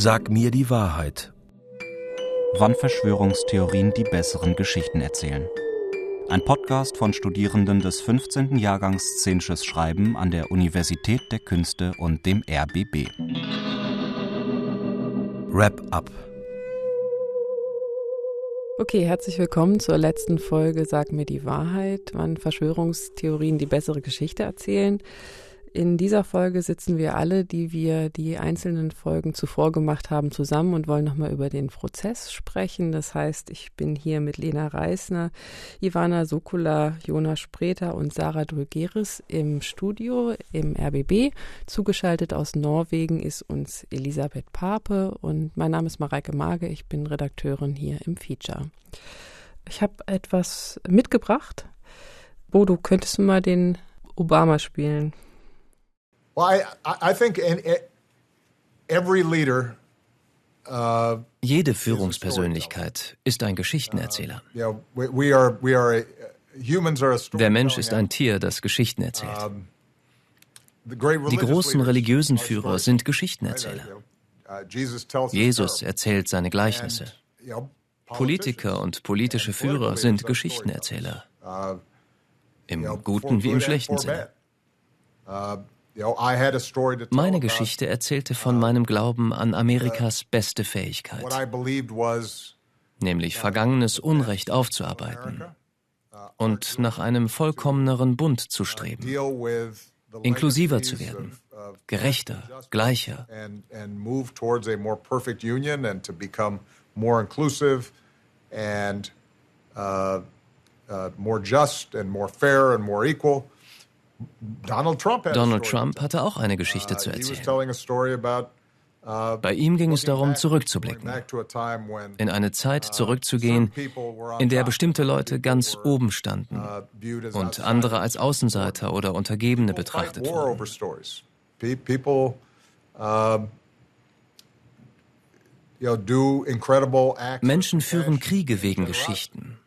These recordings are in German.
Sag mir die Wahrheit. Wann Verschwörungstheorien die besseren Geschichten erzählen. Ein Podcast von Studierenden des 15. Jahrgangs Szenisches Schreiben an der Universität der Künste und dem RBB. Wrap up. Okay, herzlich willkommen zur letzten Folge Sag mir die Wahrheit, wann Verschwörungstheorien die bessere Geschichte erzählen. In dieser Folge sitzen wir alle, die wir die einzelnen Folgen zuvor gemacht haben, zusammen und wollen nochmal über den Prozess sprechen. Das heißt, ich bin hier mit Lena Reisner, Ivana Sokula, Jonas Spreter und Sarah Drögeris im Studio im RBB. Zugeschaltet aus Norwegen ist uns Elisabeth Pape und mein Name ist Mareike Mage. Ich bin Redakteurin hier im Feature. Ich habe etwas mitgebracht. Bodo, könntest du mal den Obama spielen? Jede Führungspersönlichkeit ist ein Geschichtenerzähler. Der Mensch ist ein Tier, das Geschichten erzählt. Die großen religiösen Führer sind Geschichtenerzähler. Uh, Jesus erzählt seine Gleichnisse. Politiker und politische Führer sind Geschichtenerzähler. Uh, Im guten wie im schlechten Sinne. Meine Geschichte erzählte von uh, meinem Glauben an Amerikas beste Fähigkeit, nämlich vergangenes Unrecht aufzuarbeiten uh, und nach einem vollkommeneren Bund zu streben, inklusiver zu werden, gerechter, gleicher. Uh, uh, more just and more fair and more equal. Donald Trump, hatte auch eine Geschichte uh, zu erzählen. Uh, Bei ihm ging es darum, zurückzublicken, in eine Zeit uh, zurückzugehen, in der bestimmte Leute ganz oben standen und andere als Außenseiter oder Untergebene betrachtet wurden. Menschen führen Kriege wegen Geschichten.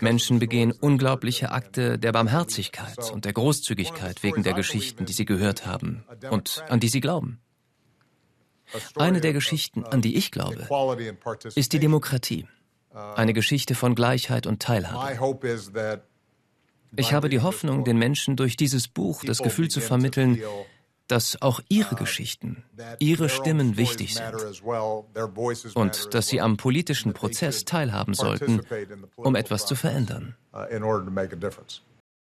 Menschen begehen unglaubliche Akte der Barmherzigkeit und der Großzügigkeit wegen der Geschichten, die sie gehört haben und an die sie glauben. Eine der Geschichten, an die ich glaube, ist die Demokratie. Eine Geschichte von Gleichheit und Teilhabe. Ich habe die Hoffnung, den Menschen durch dieses Buch das Gefühl zu vermitteln, dass auch ihre Geschichten, ihre Stimmen wichtig sind und dass sie am politischen Prozess teilhaben sollten, um etwas zu verändern.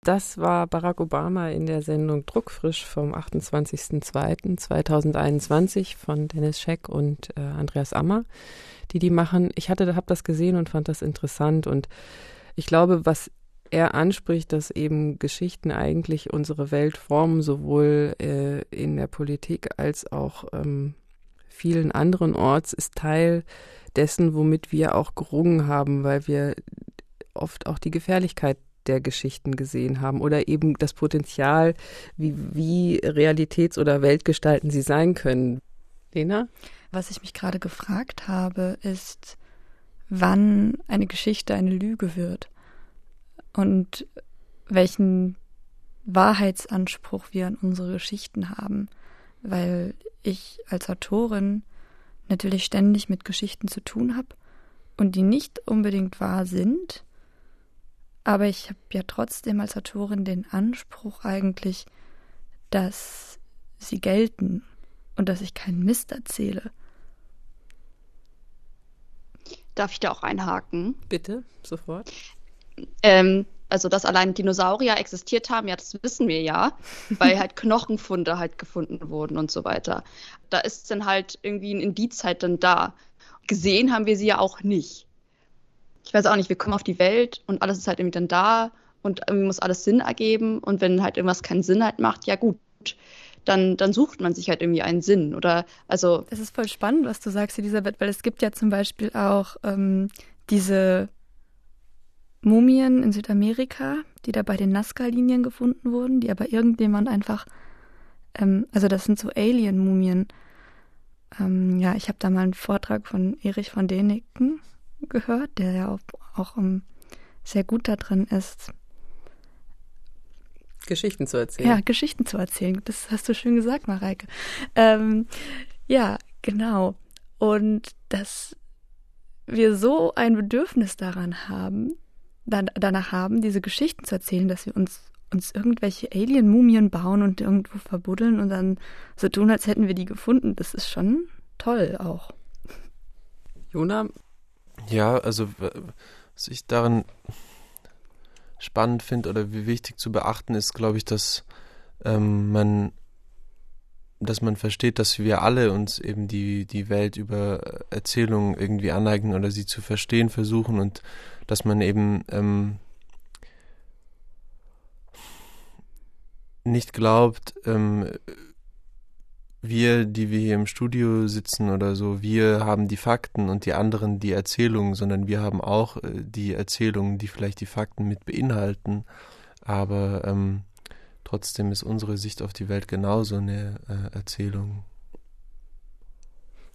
Das war Barack Obama in der Sendung Druckfrisch vom 28.02.2021 von Dennis Scheck und äh, Andreas Ammer, die die machen. Ich hatte, habe das gesehen und fand das interessant und ich glaube, was er anspricht, dass eben Geschichten eigentlich unsere Welt formen, sowohl äh, in der Politik als auch ähm, vielen anderen Orts, ist Teil dessen, womit wir auch gerungen haben, weil wir oft auch die Gefährlichkeit der Geschichten gesehen haben oder eben das Potenzial, wie, wie Realitäts- oder Weltgestalten sie sein können. Lena? Was ich mich gerade gefragt habe, ist, wann eine Geschichte eine Lüge wird und welchen Wahrheitsanspruch wir an unsere Geschichten haben, weil ich als Autorin natürlich ständig mit Geschichten zu tun habe und die nicht unbedingt wahr sind, aber ich habe ja trotzdem als Autorin den Anspruch eigentlich, dass sie gelten und dass ich keinen Mist erzähle. Darf ich da auch einhaken? Bitte, sofort. Ähm, also dass allein Dinosaurier existiert haben, ja, das wissen wir ja, weil halt Knochenfunde halt gefunden wurden und so weiter. Da ist dann halt irgendwie ein Indiz halt dann da. Gesehen haben wir sie ja auch nicht. Ich weiß auch nicht, wir kommen auf die Welt und alles ist halt irgendwie dann da und irgendwie muss alles Sinn ergeben und wenn halt irgendwas keinen Sinn halt macht, ja gut, dann, dann sucht man sich halt irgendwie einen Sinn oder also. Das ist voll spannend, was du sagst, Elisabeth, weil es gibt ja zum Beispiel auch ähm, diese Mumien in Südamerika, die da bei den Nazca-Linien gefunden wurden, die aber irgendjemand einfach, ähm, also das sind so Alien-Mumien. Ähm, ja, ich habe da mal einen Vortrag von Erich von Däniken gehört, der ja auch, auch um, ähm, sehr gut da drin ist. Geschichten zu erzählen. Ja, Geschichten zu erzählen. Das hast du schön gesagt, Mareike. Ähm, ja, Genau. Und dass wir so ein Bedürfnis daran haben, dann, danach haben, diese Geschichten zu erzählen, dass wir uns, uns irgendwelche Alien-Mumien bauen und irgendwo verbuddeln und dann so tun, als hätten wir die gefunden. Das ist schon toll auch. Jona? Ja, also was ich daran spannend finde oder wie wichtig zu beachten ist, glaube ich, dass ähm, man dass man versteht, dass wir alle uns eben die, die Welt über Erzählungen irgendwie aneignen oder sie zu verstehen versuchen und dass man eben ähm, nicht glaubt, ähm, wir, die wir hier im Studio sitzen oder so, wir haben die Fakten und die anderen die Erzählungen, sondern wir haben auch äh, die Erzählungen, die vielleicht die Fakten mit beinhalten. Aber ähm, trotzdem ist unsere Sicht auf die Welt genauso eine äh, Erzählung.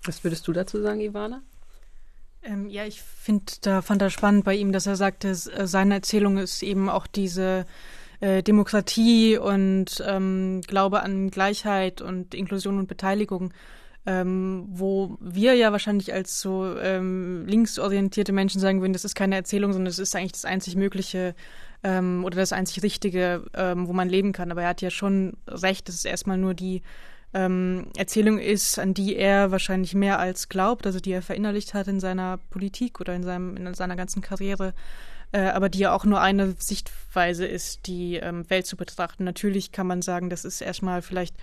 Was würdest du dazu sagen, Ivana? Ähm, ja, ich finde, da fand er spannend bei ihm, dass er sagte, äh, seine Erzählung ist eben auch diese äh, Demokratie und ähm, Glaube an Gleichheit und Inklusion und Beteiligung, ähm, wo wir ja wahrscheinlich als so ähm, linksorientierte Menschen sagen würden, das ist keine Erzählung, sondern es ist eigentlich das einzig Mögliche ähm, oder das einzig Richtige, ähm, wo man leben kann. Aber er hat ja schon recht, dass es erstmal nur die ähm, Erzählung ist, an die er wahrscheinlich mehr als glaubt, also die er verinnerlicht hat in seiner Politik oder in, seinem, in seiner ganzen Karriere äh, aber die ja auch nur eine Sichtweise ist, die ähm, Welt zu betrachten. Natürlich kann man sagen, das ist erstmal vielleicht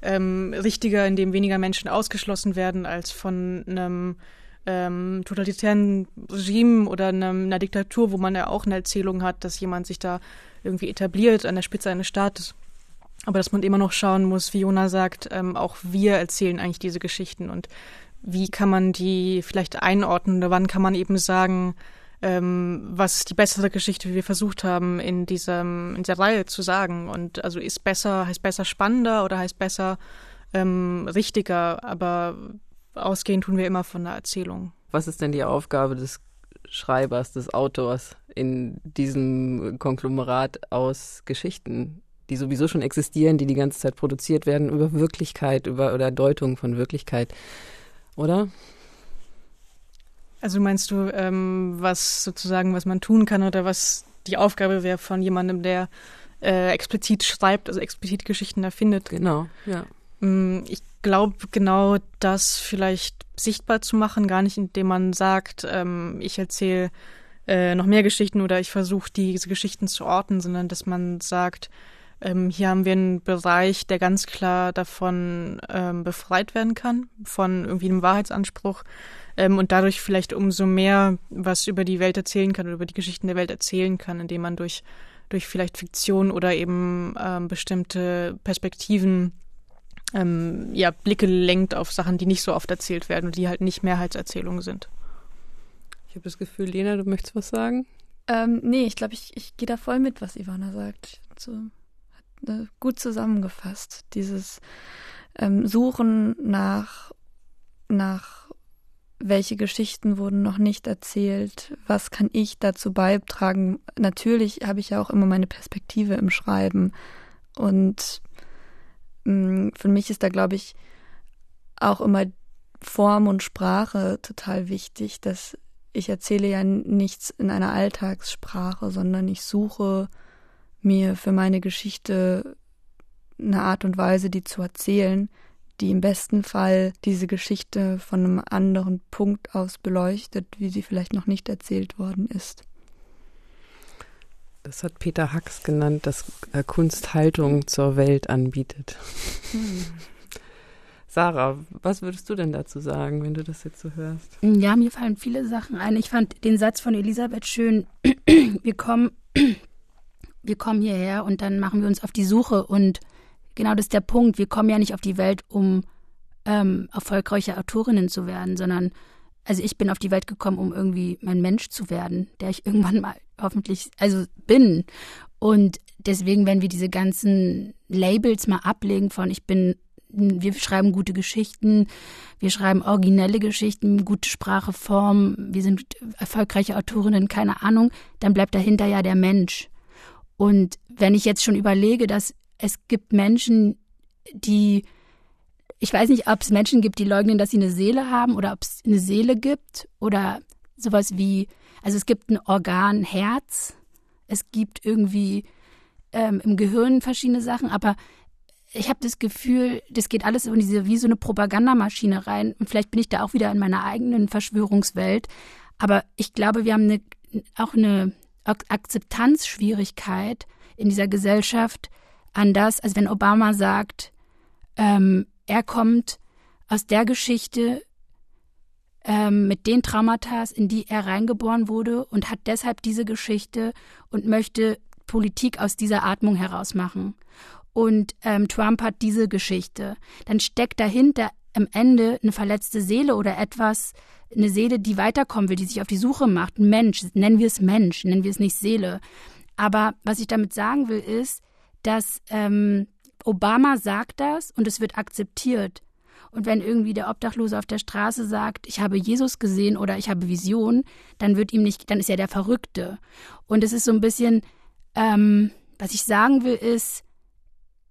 ähm, richtiger, indem weniger Menschen ausgeschlossen werden, als von einem ähm, totalitären Regime oder einem, einer Diktatur, wo man ja auch eine Erzählung hat, dass jemand sich da irgendwie etabliert an der Spitze eines Staates. Aber dass man immer noch schauen muss, wie Jona sagt, ähm, auch wir erzählen eigentlich diese Geschichten und wie kann man die vielleicht einordnen oder wann kann man eben sagen, ähm, was die bessere Geschichte, wie wir versucht haben, in diesem, in dieser Reihe zu sagen. Und also ist besser, heißt besser spannender oder heißt besser ähm, richtiger, aber ausgehen tun wir immer von der Erzählung. Was ist denn die Aufgabe des Schreibers, des Autors in diesem Konglomerat aus Geschichten, die sowieso schon existieren, die die ganze Zeit produziert werden, über Wirklichkeit, über oder Deutung von Wirklichkeit, oder? Also meinst du, ähm, was sozusagen, was man tun kann oder was die Aufgabe wäre von jemandem, der äh, explizit schreibt, also explizit Geschichten erfindet? Genau, ja. Mm, ich glaube, genau das vielleicht sichtbar zu machen, gar nicht indem man sagt, ähm, ich erzähle äh, noch mehr Geschichten oder ich versuche diese Geschichten zu orten, sondern dass man sagt, ähm, hier haben wir einen Bereich, der ganz klar davon ähm, befreit werden kann, von irgendwie einem Wahrheitsanspruch ähm, und dadurch vielleicht umso mehr was über die Welt erzählen kann oder über die Geschichten der Welt erzählen kann, indem man durch, durch vielleicht Fiktion oder eben ähm, bestimmte Perspektiven ähm, ja, Blicke lenkt auf Sachen, die nicht so oft erzählt werden und die halt nicht Mehrheitserzählungen sind. Ich habe das Gefühl, Lena, du möchtest was sagen? Ähm, nee, ich glaube, ich, ich gehe da voll mit, was Ivana sagt. So, gut zusammengefasst. Dieses ähm, Suchen nach, nach welche Geschichten wurden noch nicht erzählt, was kann ich dazu beitragen. Natürlich habe ich ja auch immer meine Perspektive im Schreiben und mh, mm, für mich ist da, glaube ich, auch immer Form und Sprache total wichtig, dass ich erzähle ja nichts in einer Alltagssprache, sondern ich suche mir für meine Geschichte eine Art und Weise, die zu erzählen, die im besten Fall diese Geschichte von einem anderen Punkt aus beleuchtet, wie sie vielleicht noch nicht erzählt worden ist. Das hat Peter Hacks genannt, dass äh, Kunst Haltung zur Welt anbietet. Hm. Sarah, was würdest du denn dazu sagen, wenn du das jetzt so hörst? Ja, mir fallen viele Sachen ein. Ich fand den Satz von Elisabeth schön. wir kommen, wir kommen hierher und dann machen wir uns auf die Suche und genau das ist der Punkt. Wir kommen ja nicht auf die Welt, um ähm, erfolgreiche Autorinnen zu werden, sondern also ich bin auf die Welt gekommen, um irgendwie mein Mensch zu werden, der ich irgendwann mal hoffentlich, also bin. Und deswegen, wenn wir diese ganzen Labels mal ablegen von ich bin, wir schreiben gute Geschichten, wir schreiben originelle Geschichten, gute Sprache, Form, wir sind erfolgreiche Autorinnen, keine Ahnung, dann bleibt dahinter ja der Mensch. Und wenn ich jetzt schon überlege, dass es gibt Menschen, die ich weiß nicht, ob es Menschen gibt, die leugnen, dass sie eine Seele haben oder ob es eine Seele gibt oder sowas wie, also es gibt ein Organ Herz, es gibt irgendwie ähm, im Gehirn verschiedene Sachen, aber ich habe das Gefühl, das geht alles in diese wie so eine Propagandamaschine rein. Und vielleicht bin ich da auch wieder in meiner eigenen Verschwörungswelt. Aber ich glaube, wir haben eine, auch eine Akzeptanzschwierigkeit in dieser Gesellschaft an das, also wenn Obama sagt, ähm, er kommt aus der Geschichte ähm, mit den Traumata, in die er reingeboren wurde und hat deshalb diese Geschichte und möchte Politik aus dieser Atmung heraus machen. Und ähm, Trump hat diese Geschichte. Dann steckt dahinter am Ende eine verletzte Seele oder etwas, eine Seele, die weiterkommen will, die sich auf die Suche macht. Mensch, nennen wir es Mensch, nennen wir es nicht Seele. Aber was ich damit sagen will, ist, dass ähm, Obama sagt das und es wird akzeptiert. Und wenn irgendwie der Obdachlose auf der Straße sagt, ich habe Jesus gesehen oder ich habe Vision, dann wird ihm nicht, dann ist er der Verrückte. Und es ist so ein bisschen, ähm, was ich sagen will, ist,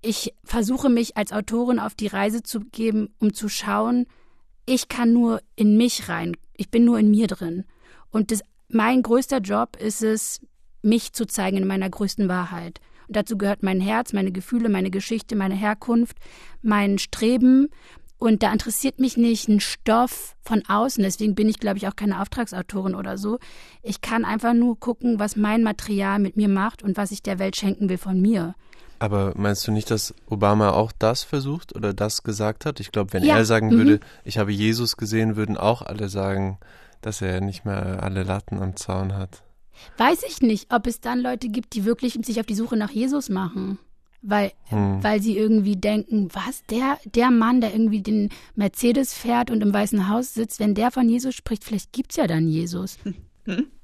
ich versuche mich als Autorin auf die Reise zu geben, um zu schauen, ich kann nur in mich rein. Ich bin nur in mir drin. Und das, mein größter Job ist es, mich zu zeigen in meiner größten Wahrheit. Und dazu gehört mein Herz, meine Gefühle, meine Geschichte, meine Herkunft, mein Streben. Und da interessiert mich nicht ein Stoff von außen. Deswegen bin ich, glaube ich, auch keine Auftragsautorin oder so. Ich kann einfach nur gucken, was mein Material mit mir macht und was ich der Welt schenken will von mir. Aber meinst du nicht, dass Obama auch das versucht oder das gesagt hat? Ich glaube, wenn ja. er sagen mhm. würde, ich habe Jesus gesehen, würden auch alle sagen, dass er nicht mehr alle Latten am Zaun hat. Weiß ich nicht, ob es dann Leute gibt, die wirklich sich auf die Suche nach Jesus machen. Weil, hm. weil sie irgendwie denken, was, der, der Mann, der irgendwie den Mercedes fährt und im Weißen Haus sitzt, wenn der von Jesus spricht, vielleicht gibt es ja dann Jesus. Hm?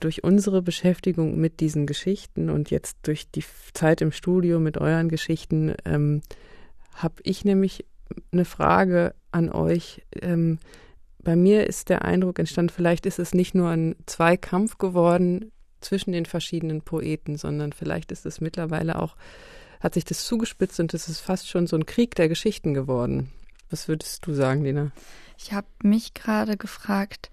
Durch unsere Beschäftigung mit diesen Geschichten und jetzt durch die Zeit im Studio mit euren Geschichten ähm, habe ich nämlich eine Frage an euch. Ähm, bei mir ist der Eindruck entstanden, vielleicht ist es nicht nur ein Zweikampf geworden zwischen den verschiedenen Poeten, sondern vielleicht ist es mittlerweile auch, hat sich das zugespitzt und es ist fast schon so ein Krieg der Geschichten geworden. Was würdest du sagen, Lina? Ich habe mich gerade gefragt,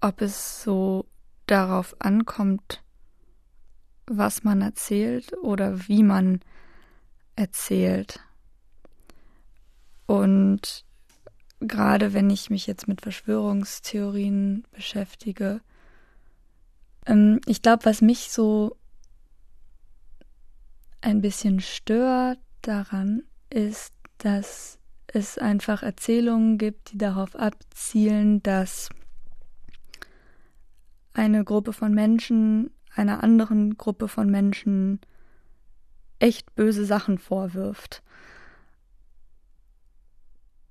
ob es so darauf ankommt, was man erzählt oder wie man erzählt. Und gerade wenn ich mich jetzt mit Verschwörungstheorien beschäftige, ähm, ich glaube, was mich so ein bisschen stört daran, ist, dass es einfach Erzählungen gibt, die darauf abzielen, dass eine Gruppe von Menschen einer anderen Gruppe von Menschen echt böse Sachen vorwirft.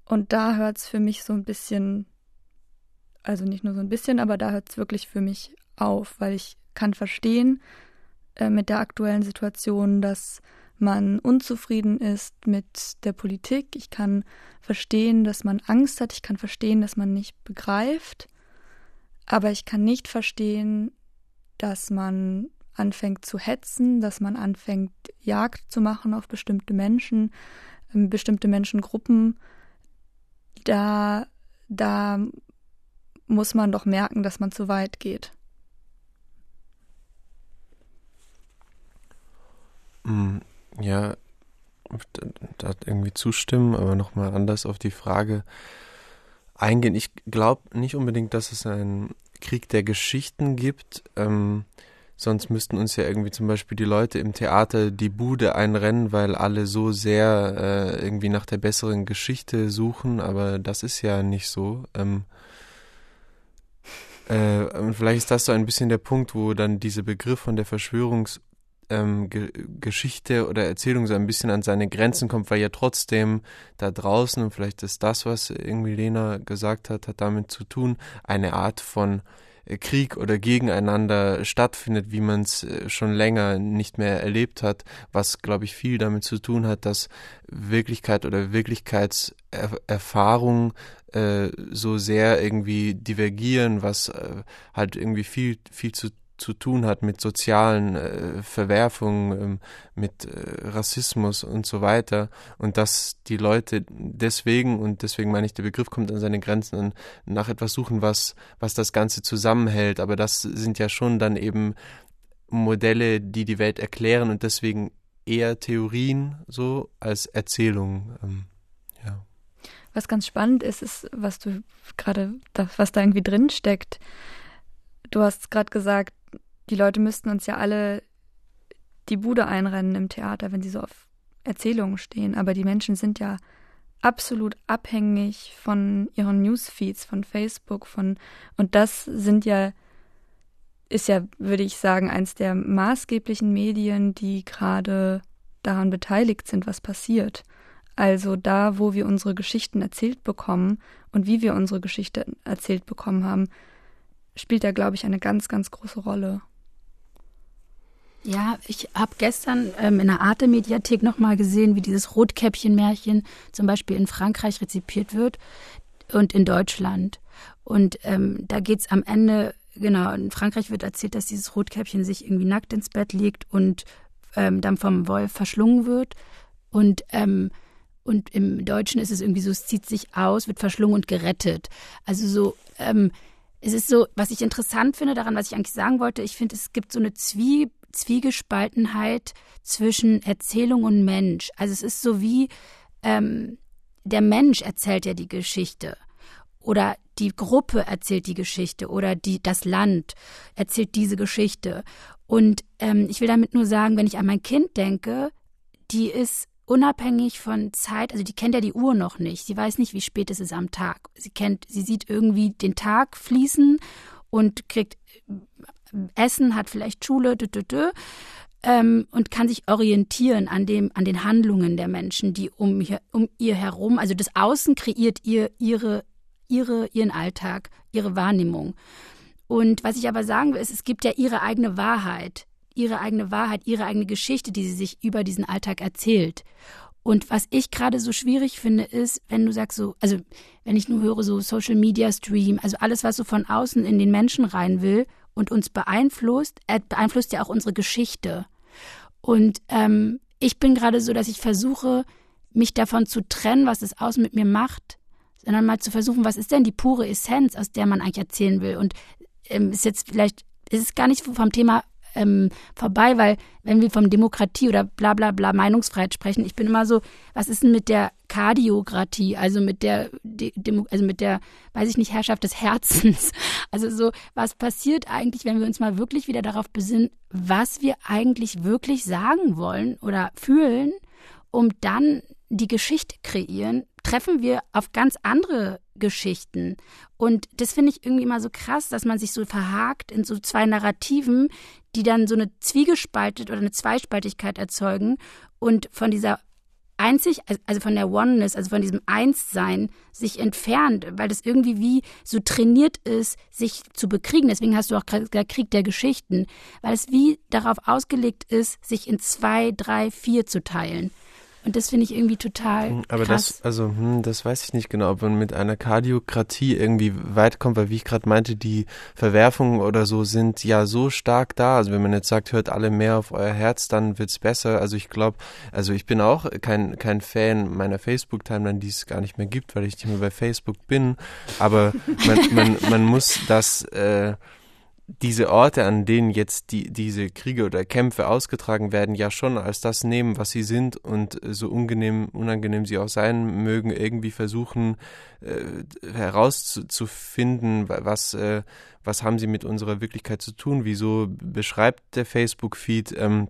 Und da hört es für mich so ein bisschen, also nicht nur so ein bisschen, aber da hört es wirklich für mich auf, weil ich kann verstehen äh, mit der aktuellen Situation, dass man unzufrieden ist mit der Politik. Ich kann verstehen, dass man Angst hat. Ich kann verstehen, dass man nicht begreift. Aber ich kann nicht verstehen, dass man anfängt zu hetzen, dass man anfängt, Jagd zu machen auf bestimmte Menschen, ähm, bestimmte Menschengruppen da, da muss man doch merken, dass man zu weit geht. Mm, ja, da irgendwie zustimmen, aber nochmal anders auf die Frage eingehen. Ich glaube nicht unbedingt, dass es einen Krieg der Geschichten gibt. Ähm, Sonst müssten uns ja irgendwie zum Beispiel die Leute im Theater die Bude einrennen, weil alle so sehr äh, irgendwie nach der besseren Geschichte suchen, aber das ist ja nicht so. Ähm, äh, vielleicht ist das so ein bisschen der Punkt, wo dann dieser Begriff von der Verschwörungsgeschichte ähm, oder Erzählung so ein bisschen an seine Grenzen kommt, weil ja trotzdem da draußen, und vielleicht ist das, was irgendwie Lena gesagt hat, hat damit zu tun, eine Art von Krieg oder gegeneinander stattfindet, wie man es äh, schon länger nicht mehr erlebt hat, was, glaube ich, viel damit zu tun hat, dass Wirklichkeit oder Wirklichkeitserfahrung äh, so sehr irgendwie divergieren, was äh, halt irgendwie viel, viel zu zu tun hat mit sozialen äh, Verwerfungen, ähm, mit äh, Rassismus und so weiter und dass die Leute deswegen und deswegen meine ich, der Begriff kommt an seine Grenzen und nach etwas suchen, was was das Ganze zusammenhält. Aber das sind ja schon dann eben Modelle, die die Welt erklären und deswegen eher Theorien so als Erzählungen. Ähm, ja. Was ganz spannend ist, ist, was du gerade, was da irgendwie drin steckt. Du hast gerade gesagt, die Leute müssten uns ja alle die Bude einrennen im Theater, wenn sie so auf Erzählungen stehen. Aber die Menschen sind ja absolut abhängig von ihren Newsfeeds, von Facebook, von und das sind ja ist ja, würde ich sagen, eins der maßgeblichen Medien, die gerade daran beteiligt sind, was passiert. Also da, wo wir unsere Geschichten erzählt bekommen und wie wir unsere Geschichte erzählt bekommen haben, spielt da, glaube ich, eine ganz, ganz große Rolle. Ja, ich habe gestern ähm, in der Arte-Mediathek nochmal gesehen, wie dieses Rotkäppchen-Märchen zum Beispiel in Frankreich rezipiert wird und in Deutschland. Und ähm, da geht's am Ende, genau, in Frankreich wird erzählt, dass dieses Rotkäppchen sich irgendwie nackt ins Bett legt und ähm, dann vom Wolf verschlungen wird. Und, ähm, und im Deutschen ist es irgendwie so, es zieht sich aus, wird verschlungen und gerettet. Also so, ähm, es ist so, was ich interessant finde daran, was ich eigentlich sagen wollte, ich finde, es gibt so eine Zwie Zwiegespaltenheit zwischen Erzählung und Mensch. Also es ist so wie ähm, der Mensch erzählt ja die Geschichte oder die Gruppe erzählt die Geschichte oder die, das Land erzählt diese Geschichte. Und ähm, ich will damit nur sagen, wenn ich an mein Kind denke, die ist unabhängig von Zeit, also die kennt ja die Uhr noch nicht. Sie weiß nicht, wie spät es ist am Tag. Sie kennt, sie sieht irgendwie den Tag fließen und kriegt Essen, hat vielleicht Schule, dü, dü, dü, ähm, und kann sich orientieren an dem, an den Handlungen der Menschen, die um, um ihr herum, also das Außen kreiert ihr ihre, ihre, ihren Alltag, ihre Wahrnehmung. Und was ich aber sagen will, ist, es gibt ja ihre eigene Wahrheit, ihre eigene Wahrheit, ihre eigene Geschichte, die sie sich über diesen Alltag erzählt. Und was ich gerade so schwierig finde, ist, wenn du sagst so, also wenn ich nur höre so Social Media Stream, also alles, was so von außen in den Menschen rein will und uns beeinflusst, er beeinflusst ja auch unsere Geschichte. Und ähm, ich bin gerade so, dass ich versuche, mich davon zu trennen, was das Außen mit mir macht, sondern mal zu versuchen, was ist denn die pure Essenz, aus der man eigentlich erzählen will. Und ähm, ist jetzt vielleicht, ist es gar nicht vom Thema ähm, vorbei, weil wenn wir von Demokratie oder bla bla bla Meinungsfreiheit sprechen, ich bin immer so, was ist denn mit der Kardiokratie, also mit der, also mit der, weiß ich nicht, Herrschaft des Herzens. Also so, was passiert eigentlich, wenn wir uns mal wirklich wieder darauf besinnen, was wir eigentlich wirklich sagen wollen oder fühlen, um dann die Geschichte kreieren, treffen wir auf ganz andere Geschichten. Und das finde ich irgendwie immer so krass, dass man sich so verhakt in so zwei Narrativen, die dann so eine Zwiegespaltet oder eine Zweispaltigkeit erzeugen und von dieser einzig, also von der Oneness, also von diesem Einssein sich entfernt, weil das irgendwie wie so trainiert ist, sich zu bekriegen. Deswegen hast du auch gerade Krieg der Geschichten, weil es wie darauf ausgelegt ist, sich in zwei, drei, vier zu teilen. Und das finde ich irgendwie total. Hm, aber krass. das, also, hm, das weiß ich nicht genau, ob man mit einer Kardiokratie irgendwie weit kommt, weil wie ich gerade meinte, die Verwerfungen oder so sind ja so stark da. Also wenn man jetzt sagt, hört alle mehr auf euer Herz, dann wird's besser. Also ich glaube, also ich bin auch kein, kein Fan meiner Facebook-Timeline, die es gar nicht mehr gibt, weil ich nicht mehr bei Facebook bin. Aber man, man, man muss das, äh, diese Orte, an denen jetzt die, diese Kriege oder Kämpfe ausgetragen werden, ja schon als das nehmen, was sie sind und so unangenehm, unangenehm sie auch sein mögen, irgendwie versuchen äh, herauszufinden, was, äh, was haben sie mit unserer Wirklichkeit zu tun, wieso beschreibt der Facebook-Feed ähm,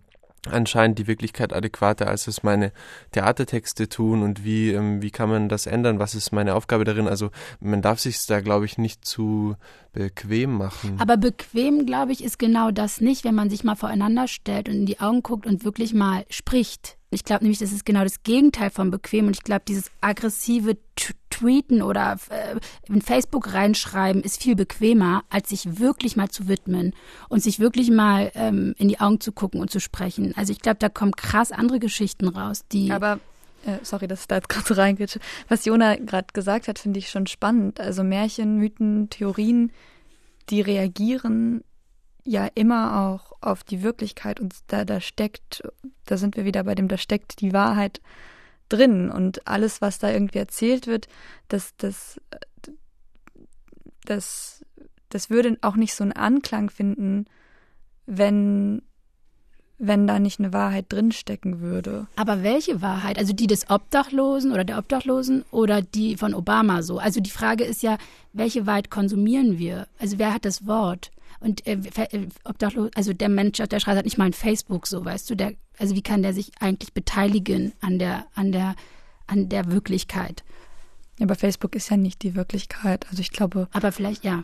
anscheinend die Wirklichkeit adäquater, als es meine Theatertexte tun und wie, ähm, wie kann man das ändern, was ist meine Aufgabe darin. Also man darf sich da, glaube ich, nicht zu bequem machen. Aber bequem, glaube ich, ist genau das nicht, wenn man sich mal voreinander stellt und in die Augen guckt und wirklich mal spricht. Ich glaube nämlich, das ist genau das Gegenteil von bequem. Und ich glaube, dieses aggressive Tweeten oder äh, in Facebook reinschreiben ist viel bequemer, als sich wirklich mal zu widmen und sich wirklich mal ähm, in die Augen zu gucken und zu sprechen. Also ich glaube, da kommen krass andere Geschichten raus, die. Aber äh, sorry, dass ich da jetzt gerade so reingehe. Was Jona gerade gesagt hat, finde ich schon spannend. Also Märchen, Mythen, Theorien, die reagieren ja immer auch auf die Wirklichkeit und da, da steckt, da sind wir wieder bei dem, da steckt die Wahrheit drin und alles, was da irgendwie erzählt wird, das, das, das, das würde auch nicht so einen Anklang finden, wenn wenn da nicht eine Wahrheit drinstecken würde. Aber welche Wahrheit? Also die des Obdachlosen oder der Obdachlosen oder die von Obama so? Also die Frage ist ja, welche Wahrheit konsumieren wir? Also wer hat das Wort? Und äh, äh Obdachlos, also der Mensch der schreibt hat nicht mal ein Facebook so, weißt du, der, also wie kann der sich eigentlich beteiligen an der, an der, an der Wirklichkeit? Ja, aber Facebook ist ja nicht die Wirklichkeit. Also ich glaube. Aber vielleicht, ja.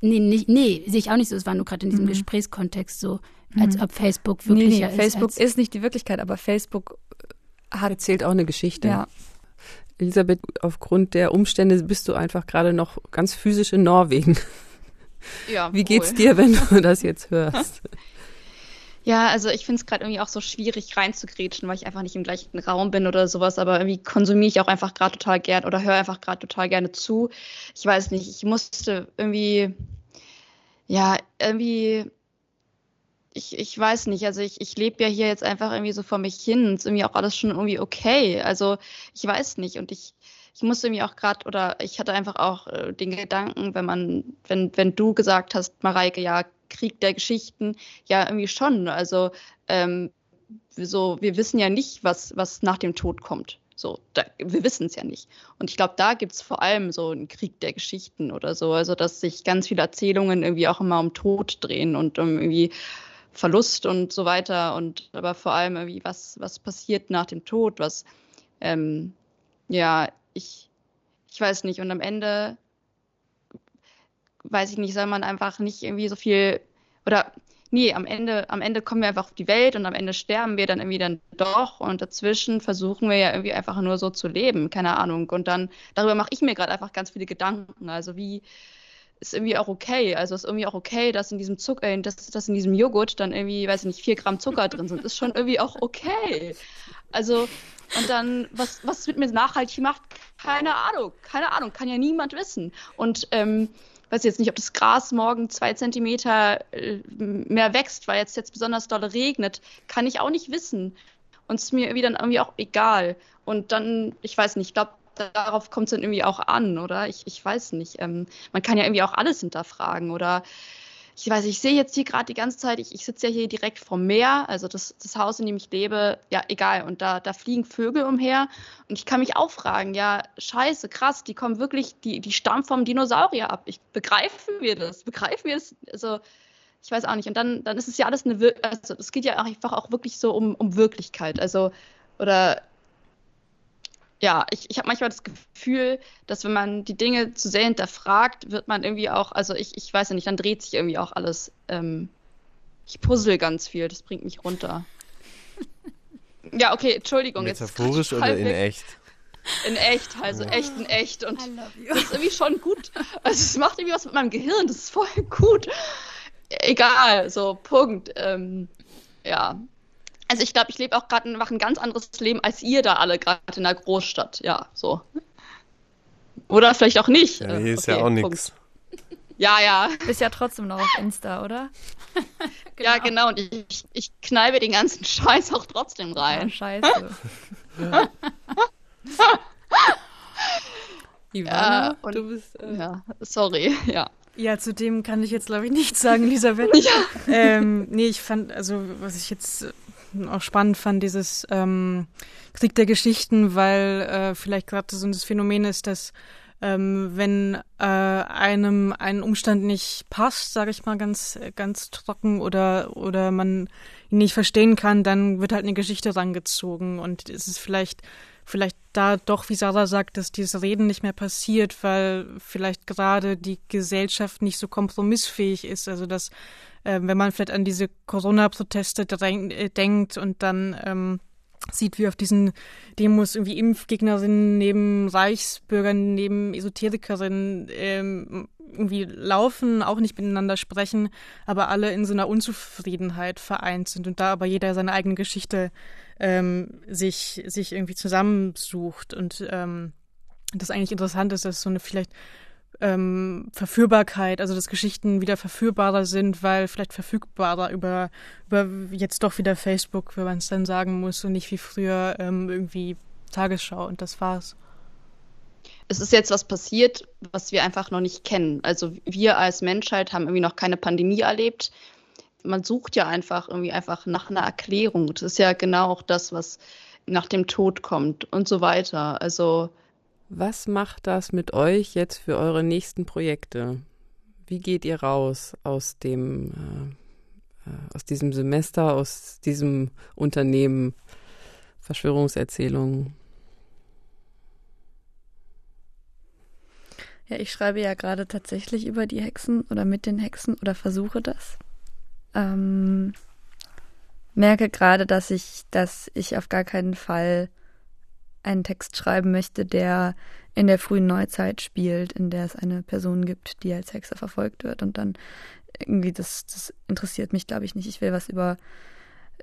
Nee, nicht, nee, sehe ich auch nicht so. Es war nur gerade in diesem mhm. Gesprächskontext so als mhm. ob Facebook wirklich nee, nee, ist. Facebook ist nicht die Wirklichkeit, aber Facebook hat erzählt auch eine Geschichte. Ja. Elisabeth, aufgrund der Umstände bist du einfach gerade noch ganz physisch in Norwegen. Ja, Wie geht's dir, wenn du das jetzt hörst? Ja, also ich finde es gerade irgendwie auch so schwierig reinzugrätschen, weil ich einfach nicht im gleichen Raum bin oder sowas, aber irgendwie konsumiere ich auch einfach gerade total gern oder höre einfach gerade total gerne zu. Ich weiß nicht, ich musste irgendwie, ja, irgendwie ich, ich weiß nicht, also ich, ich lebe ja hier jetzt einfach irgendwie so vor mich hin und ist irgendwie auch alles schon irgendwie okay. Also ich weiß nicht und ich, ich musste irgendwie auch gerade oder ich hatte einfach auch äh, den Gedanken, wenn man, wenn, wenn du gesagt hast, Mareike, ja, Krieg der Geschichten, ja, irgendwie schon. Also ähm, so, wir wissen ja nicht, was, was nach dem Tod kommt. So, da, wir wissen es ja nicht. Und ich glaube, da gibt es vor allem so einen Krieg der Geschichten oder so. Also, dass sich ganz viele Erzählungen irgendwie auch immer um Tod drehen und um irgendwie Verlust und so weiter und aber vor allem irgendwie, was, was passiert nach dem Tod, was, ähm, ja, ich, ich weiß nicht. Und am Ende, weiß ich nicht, soll man einfach nicht irgendwie so viel, oder nee, am Ende, am Ende kommen wir einfach auf die Welt und am Ende sterben wir dann irgendwie dann doch und dazwischen versuchen wir ja irgendwie einfach nur so zu leben, keine Ahnung. Und dann, darüber mache ich mir gerade einfach ganz viele Gedanken. Also wie, ist irgendwie auch okay. Also ist irgendwie auch okay, dass in diesem Zucker, dass, dass in diesem Joghurt dann irgendwie, weiß ich nicht, vier Gramm Zucker drin sind. Ist schon irgendwie auch okay. Also, und dann, was, was mit mir nachhaltig macht, keine Ahnung. Keine Ahnung, kann ja niemand wissen. Und ähm, weiß jetzt nicht, ob das Gras morgen zwei Zentimeter äh, mehr wächst, weil jetzt jetzt besonders doll regnet, kann ich auch nicht wissen. Und es ist mir irgendwie dann irgendwie auch egal. Und dann, ich weiß nicht, ich glaube, darauf kommt es dann irgendwie auch an, oder? Ich, ich weiß nicht. Ähm, man kann ja irgendwie auch alles hinterfragen, oder? Ich weiß, ich sehe jetzt hier gerade die ganze Zeit, ich, ich sitze ja hier direkt vom Meer, also das, das Haus, in dem ich lebe, ja, egal. Und da, da fliegen Vögel umher. Und ich kann mich auch fragen, ja, scheiße, krass, die kommen wirklich, die, die stammen vom Dinosaurier ab. Ich, begreifen wir das? Begreifen wir das? Also, ich weiß auch nicht. Und dann, dann ist es ja alles eine, also es geht ja einfach auch wirklich so um, um Wirklichkeit. Also, oder ja, ich, ich habe manchmal das Gefühl, dass wenn man die Dinge zu sehr hinterfragt, wird man irgendwie auch, also ich, ich weiß ja nicht, dann dreht sich irgendwie auch alles. Ähm, ich puzzle ganz viel, das bringt mich runter. ja, okay, Entschuldigung. Metaphorisch oder in echt? In echt, also oh. echt in echt. Und das ist irgendwie schon gut. Also es macht irgendwie was mit meinem Gehirn, das ist voll gut. Egal, so, Punkt. Ähm, ja, also ich glaube, ich lebe auch gerade ein, ein ganz anderes Leben als ihr da alle gerade in der Großstadt. Ja, so. Oder vielleicht auch nicht. Ja, hier ist okay, ja auch nichts. Ja, ja. Bist ja trotzdem noch auf Insta, oder? genau. Ja, genau. Und ich, ich kneibe den ganzen Scheiß auch trotzdem rein. Ja, scheiße. Ivana, ja, und, du bist. Äh, ja, sorry, ja. Ja, zu dem kann ich jetzt, glaube ich, nichts sagen, Elisabeth. ja. Ähm, nee, ich fand, also, was ich jetzt auch spannend fand, dieses ähm, Krieg der Geschichten, weil äh, vielleicht gerade so das Phänomen ist, dass ähm, wenn äh, einem ein Umstand nicht passt, sage ich mal ganz ganz trocken oder oder man ihn nicht verstehen kann, dann wird halt eine Geschichte rangezogen und es ist vielleicht vielleicht da doch, wie Sarah sagt, dass dieses Reden nicht mehr passiert, weil vielleicht gerade die Gesellschaft nicht so kompromissfähig ist, also dass äh, wenn man vielleicht an diese Corona-Proteste äh, denkt und dann ähm, sieht, wie auf diesen Demos irgendwie Impfgegnerinnen neben Reichsbürgern, neben Esoterikerinnen ähm, irgendwie laufen, auch nicht miteinander sprechen, aber alle in so einer Unzufriedenheit vereint sind und da aber jeder seine eigene Geschichte ähm, sich, sich irgendwie zusammensucht und ähm, das eigentlich interessant ist, dass so eine vielleicht ähm, Verführbarkeit, also dass Geschichten wieder verführbarer sind, weil vielleicht verfügbarer über, über jetzt doch wieder Facebook, wenn man es dann sagen muss, und nicht wie früher ähm, irgendwie Tagesschau und das war's. Es ist jetzt was passiert, was wir einfach noch nicht kennen. Also wir als Menschheit haben irgendwie noch keine Pandemie erlebt. Man sucht ja einfach irgendwie einfach nach einer Erklärung. Das ist ja genau auch das, was nach dem Tod kommt und so weiter. Also was macht das mit euch jetzt für eure nächsten Projekte? Wie geht ihr raus aus dem, äh, äh, aus diesem Semester, aus diesem Unternehmen Verschwörungserzählungen? Ja, ich schreibe ja gerade tatsächlich über die Hexen oder mit den Hexen oder versuche das. Ähm, merke gerade, dass ich, dass ich auf gar keinen Fall einen Text schreiben möchte, der in der frühen Neuzeit spielt, in der es eine Person gibt, die als Hexe verfolgt wird und dann irgendwie das, das interessiert mich, glaube ich, nicht. Ich will was über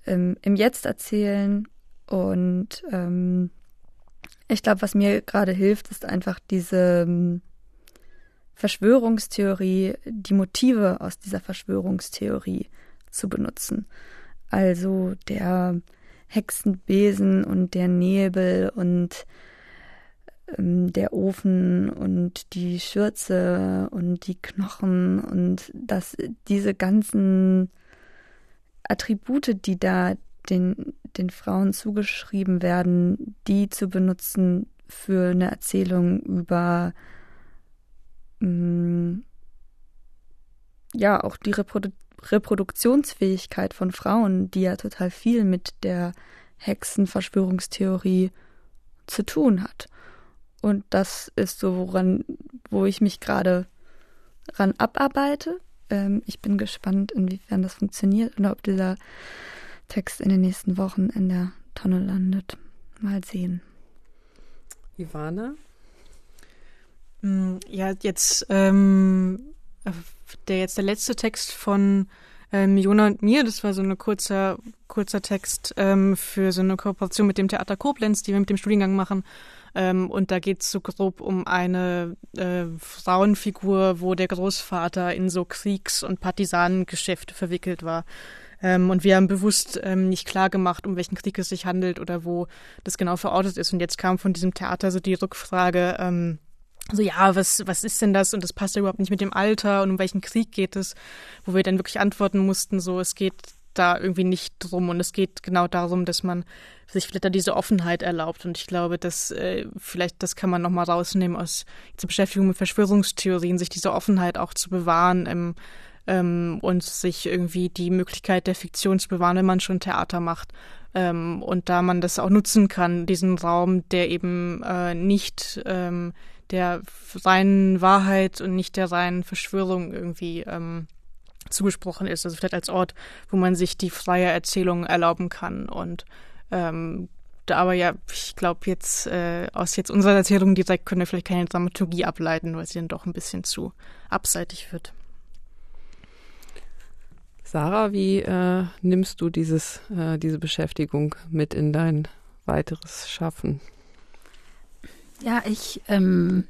ähm, im Jetzt erzählen und ähm, ich glaube, was mir gerade hilft, ist einfach diese ähm, Verschwörungstheorie, die Motive aus dieser Verschwörungstheorie zu benutzen. Also der Hexenbesen und der Nebel und ähm, der Ofen und die Schürze und die Knochen und dass diese ganzen Attribute, die da den, den Frauen zugeschrieben werden, die zu benutzen für eine Erzählung über ähm, ja auch die Reprodu Reproduktionsfähigkeit von Frauen, die ja total viel mit der Hexenverschwörungstheorie zu tun hat. Und das ist so, woran, wo ich mich gerade ran abarbeite. Ähm, ich bin gespannt, inwiefern das funktioniert und ob dieser Text in den nächsten Wochen in der Tonne landet. Mal sehen. Ivana? Hm, ja, jetzt ähm, der jetzt der letzte Text von ähm, Jona und mir, das war so ein kurzer, kurzer Text ähm, für so eine Kooperation mit dem Theater Koblenz, die wir mit dem Studiengang machen. Ähm, und da geht es so grob um eine äh, Frauenfigur, wo der Großvater in so Kriegs- und Partisanengeschäfte verwickelt war. Ähm, und wir haben bewusst ähm, nicht klar gemacht, um welchen Krieg es sich handelt oder wo das genau verortet ist. Und jetzt kam von diesem Theater so die Rückfrage, ähm, so, ja, was, was ist denn das? Und das passt ja überhaupt nicht mit dem Alter und um welchen Krieg geht es, wo wir dann wirklich antworten mussten, so, es geht da irgendwie nicht drum und es geht genau darum, dass man sich vielleicht da diese Offenheit erlaubt und ich glaube, dass äh, vielleicht das kann man nochmal rausnehmen aus dieser Beschäftigung mit Verschwörungstheorien, sich diese Offenheit auch zu bewahren ähm, ähm, und sich irgendwie die Möglichkeit der Fiktion zu bewahren, wenn man schon Theater macht ähm, und da man das auch nutzen kann, diesen Raum, der eben äh, nicht ähm, der reinen Wahrheit und nicht der reinen Verschwörung irgendwie ähm, zugesprochen ist. Also vielleicht als Ort, wo man sich die freie Erzählung erlauben kann. Und ähm, da aber ja, ich glaube jetzt äh, aus jetzt unserer Erzählung direkt können wir vielleicht keine Dramaturgie ableiten, weil sie dann doch ein bisschen zu abseitig wird. Sarah, wie äh, nimmst du dieses, äh, diese Beschäftigung mit in dein weiteres Schaffen? Ja, ich, ähm,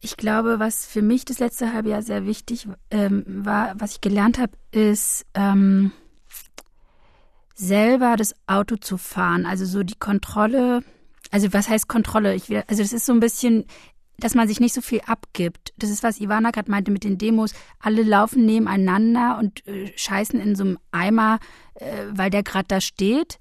ich glaube, was für mich das letzte halbe Jahr sehr wichtig ähm, war, was ich gelernt habe, ist ähm, selber das Auto zu fahren. Also so die Kontrolle. Also was heißt Kontrolle? Ich will, also das ist so ein bisschen, dass man sich nicht so viel abgibt. Das ist, was Ivana gerade meinte mit den Demos. Alle laufen nebeneinander und äh, scheißen in so einem Eimer, äh, weil der gerade da steht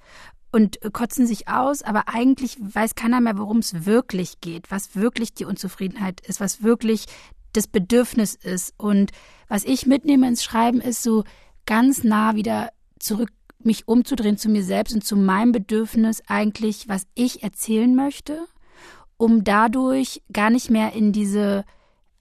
und kotzen sich aus, aber eigentlich weiß keiner mehr, worum es wirklich geht, was wirklich die Unzufriedenheit ist, was wirklich das Bedürfnis ist. Und was ich mitnehme ins Schreiben ist so ganz nah wieder zurück, mich umzudrehen zu mir selbst und zu meinem Bedürfnis eigentlich, was ich erzählen möchte, um dadurch gar nicht mehr in diese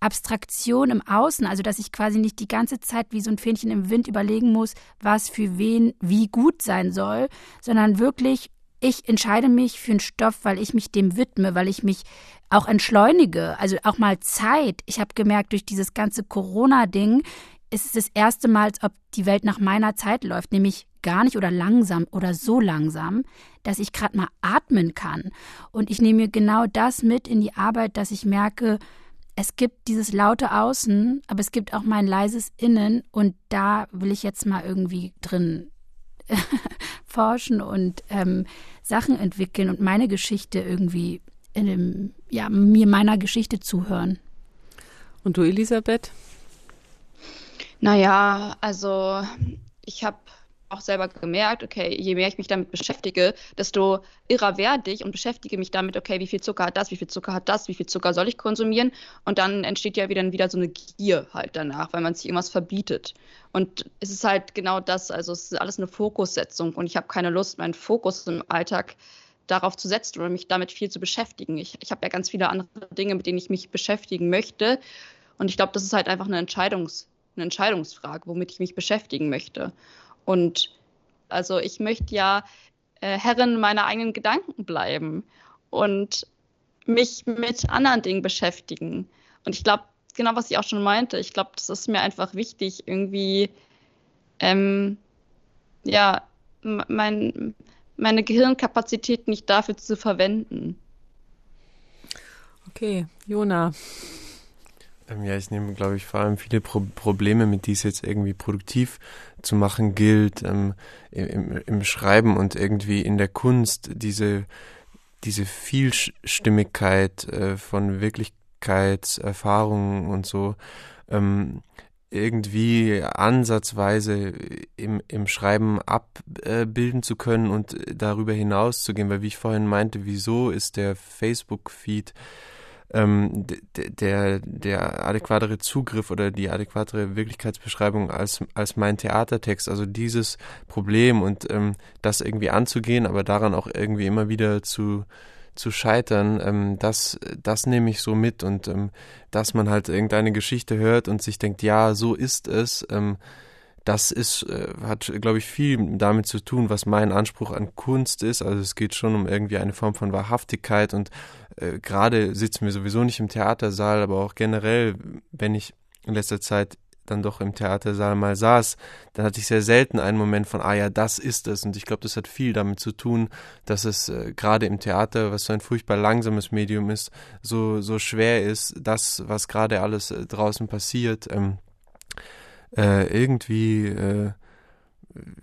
Abstraktion im Außen, also dass ich quasi nicht die ganze Zeit wie so ein Fähnchen im Wind überlegen muss, was für wen wie gut sein soll, sondern wirklich, ich entscheide mich für einen Stoff, weil ich mich dem widme, weil ich mich auch entschleunige, also auch mal Zeit. Ich habe gemerkt, durch dieses ganze Corona-Ding ist es das erste Mal, als ob die Welt nach meiner Zeit läuft, nämlich gar nicht oder langsam oder so langsam, dass ich gerade mal atmen kann. Und ich nehme mir genau das mit in die Arbeit, dass ich merke, es gibt dieses laute Außen, aber es gibt auch mein leises Innen und da will ich jetzt mal irgendwie drin forschen und ähm, Sachen entwickeln und meine Geschichte irgendwie in dem, ja, mir meiner Geschichte zuhören. Und du, Elisabeth? Naja, also ich habe auch selber gemerkt, okay, je mehr ich mich damit beschäftige, desto irrer werde ich und beschäftige mich damit, okay, wie viel Zucker hat das, wie viel Zucker hat das, wie viel Zucker soll ich konsumieren? Und dann entsteht ja wieder, wieder so eine Gier halt danach, weil man sich irgendwas verbietet. Und es ist halt genau das, also es ist alles eine Fokussetzung und ich habe keine Lust, meinen Fokus im Alltag darauf zu setzen oder mich damit viel zu beschäftigen. Ich, ich habe ja ganz viele andere Dinge, mit denen ich mich beschäftigen möchte. Und ich glaube, das ist halt einfach eine, Entscheidungs, eine Entscheidungsfrage, womit ich mich beschäftigen möchte. Und also ich möchte ja äh, Herrin meiner eigenen Gedanken bleiben und mich mit anderen Dingen beschäftigen. Und ich glaube, genau was ich auch schon meinte, ich glaube, das ist mir einfach wichtig, irgendwie, ähm, ja, mein, meine Gehirnkapazität nicht dafür zu verwenden. Okay, Jona. Ähm, ja, ich nehme, glaube ich, vor allem viele Pro Probleme, mit die es jetzt irgendwie produktiv zu machen gilt, ähm, im, im Schreiben und irgendwie in der Kunst, diese, diese Vielstimmigkeit äh, von Wirklichkeitserfahrungen und so, ähm, irgendwie ansatzweise im, im Schreiben abbilden zu können und darüber hinaus zu gehen, weil wie ich vorhin meinte, wieso ist der Facebook-Feed ähm, der, der adäquatere Zugriff oder die adäquatere Wirklichkeitsbeschreibung als, als mein Theatertext. Also dieses Problem und ähm, das irgendwie anzugehen, aber daran auch irgendwie immer wieder zu, zu scheitern, ähm, das, das nehme ich so mit und ähm, dass man halt irgendeine Geschichte hört und sich denkt, ja, so ist es, ähm, das ist, äh, hat, glaube ich, viel damit zu tun, was mein Anspruch an Kunst ist. Also es geht schon um irgendwie eine Form von Wahrhaftigkeit und äh, gerade sitzen wir sowieso nicht im Theatersaal, aber auch generell, wenn ich in letzter Zeit dann doch im Theatersaal mal saß, dann hatte ich sehr selten einen Moment von, ah ja, das ist es. Und ich glaube, das hat viel damit zu tun, dass es äh, gerade im Theater, was so ein furchtbar langsames Medium ist, so, so schwer ist, das, was gerade alles äh, draußen passiert, ähm, äh, irgendwie äh,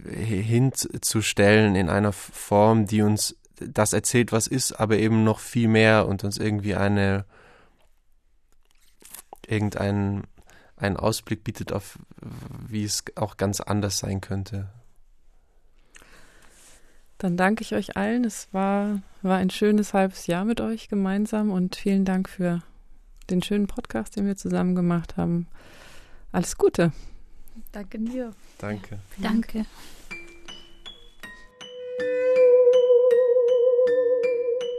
hinzustellen in einer Form, die uns das erzählt, was ist, aber eben noch viel mehr und uns irgendwie eine irgendeinen einen Ausblick bietet auf, wie es auch ganz anders sein könnte. Dann danke ich euch allen. Es war, war ein schönes halbes Jahr mit euch gemeinsam und vielen Dank für den schönen Podcast, den wir zusammen gemacht haben. Alles Gute. Danke dir. Danke. Danke.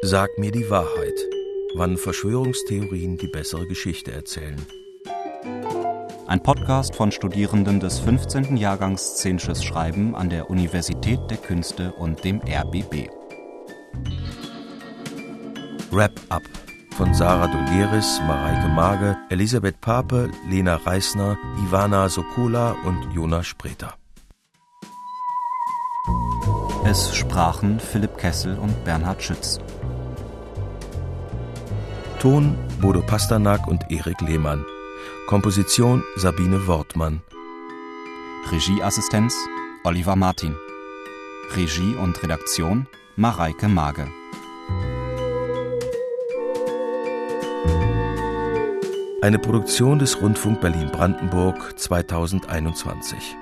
Sag mir die Wahrheit, wann Verschwörungstheorien die bessere Geschichte erzählen. Ein Podcast von Studierenden des 15. Jahrgangs Szenisches Schreiben an der Universität der Künste und dem RBB. Wrap Up von Sarah Dolieris, Mareike Mage, Elisabeth Pape, Lena Reisner, Ivana Sokola und Jonas Spreter. Es sprachen Philipp Kessel und Bernhard Schütz. Ton Bodo Pasternak und Erik Lehmann. Komposition Sabine Wortmann. Regieassistenz Oliver Martin. Regie und Redaktion Mareike Mage. Eine Produktion des Rundfunk Berlin-Brandenburg 2021.